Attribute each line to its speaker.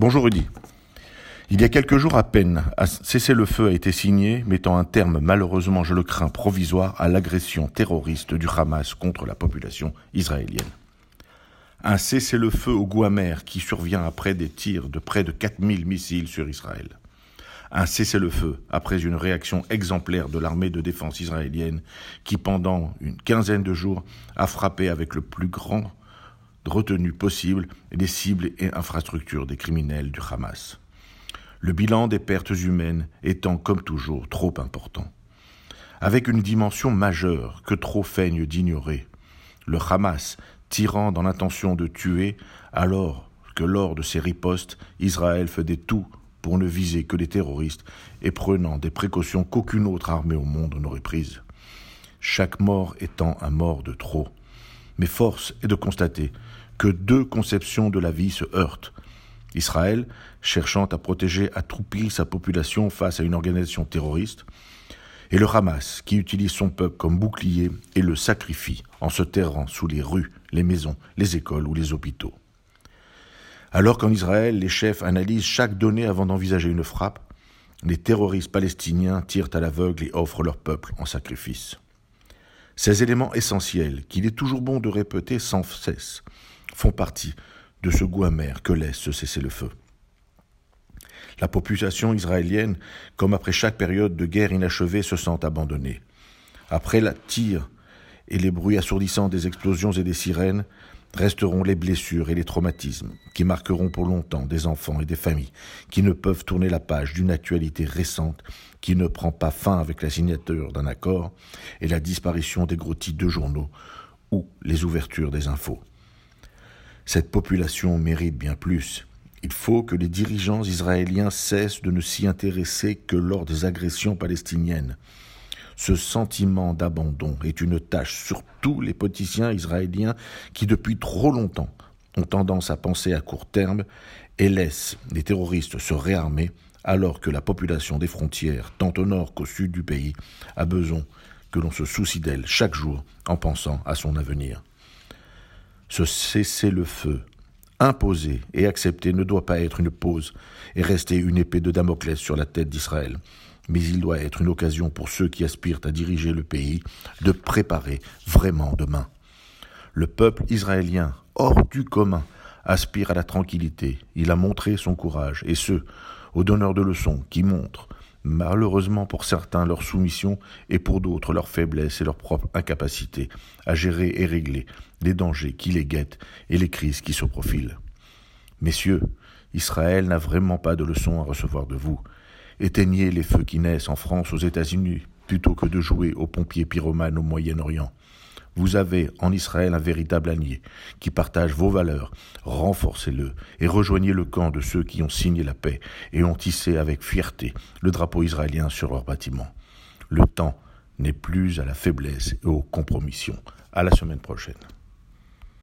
Speaker 1: Bonjour Rudy. Il y a quelques jours à peine, un cessez-le-feu a été signé, mettant un terme, malheureusement je le crains, provisoire à l'agression terroriste du Hamas contre la population israélienne. Un cessez-le-feu au goût amer qui survient après des tirs de près de 4000 missiles sur Israël. Un cessez-le-feu après une réaction exemplaire de l'armée de défense israélienne qui, pendant une quinzaine de jours, a frappé avec le plus grand retenue possible les cibles et infrastructures des criminels du Hamas. Le bilan des pertes humaines étant, comme toujours, trop important. Avec une dimension majeure que trop feignent d'ignorer. Le Hamas tirant dans l'intention de tuer, alors que lors de ses ripostes, Israël faisait tout pour ne viser que les terroristes et prenant des précautions qu'aucune autre armée au monde n'aurait prises. Chaque mort étant un mort de trop. Mais force est de constater que deux conceptions de la vie se heurtent. Israël, cherchant à protéger à tout prix sa population face à une organisation terroriste, et le Hamas, qui utilise son peuple comme bouclier et le sacrifie en se terrant sous les rues, les maisons, les écoles ou les hôpitaux. Alors qu'en Israël, les chefs analysent chaque donnée avant d'envisager une frappe, les terroristes palestiniens tirent à l'aveugle et offrent leur peuple en sacrifice. Ces éléments essentiels qu'il est toujours bon de répéter sans cesse font partie de ce goût amer que laisse ce cessez-le-feu. La population israélienne, comme après chaque période de guerre inachevée, se sent abandonnée. Après la tire et les bruits assourdissants des explosions et des sirènes, resteront les blessures et les traumatismes qui marqueront pour longtemps des enfants et des familles qui ne peuvent tourner la page d'une actualité récente qui ne prend pas fin avec la signature d'un accord et la disparition des gros titres de journaux ou les ouvertures des infos. Cette population mérite bien plus. Il faut que les dirigeants israéliens cessent de ne s'y intéresser que lors des agressions palestiniennes. Ce sentiment d'abandon est une tâche sur tous les politiciens israéliens qui depuis trop longtemps ont tendance à penser à court terme et laissent les terroristes se réarmer alors que la population des frontières, tant au nord qu'au sud du pays, a besoin que l'on se soucie d'elle chaque jour en pensant à son avenir. Ce cessez-le-feu imposé et accepté ne doit pas être une pause et rester une épée de Damoclès sur la tête d'Israël, mais il doit être une occasion pour ceux qui aspirent à diriger le pays de préparer vraiment demain. Le peuple israélien, hors du commun, aspire à la tranquillité. Il a montré son courage, et ceux, aux donneurs de leçons, qui montrent malheureusement pour certains leur soumission et pour d'autres leur faiblesse et leur propre incapacité à gérer et régler les dangers qui les guettent et les crises qui se profilent. Messieurs, Israël n'a vraiment pas de leçons à recevoir de vous. Éteignez les feux qui naissent en France, aux États-Unis, plutôt que de jouer aux pompiers pyromanes au Moyen-Orient. Vous avez en Israël un véritable allié qui partage vos valeurs. Renforcez-le et rejoignez le camp de ceux qui ont signé la paix et ont tissé avec fierté le drapeau israélien sur leurs bâtiments. Le temps n'est plus à la faiblesse et aux compromissions. À la semaine prochaine.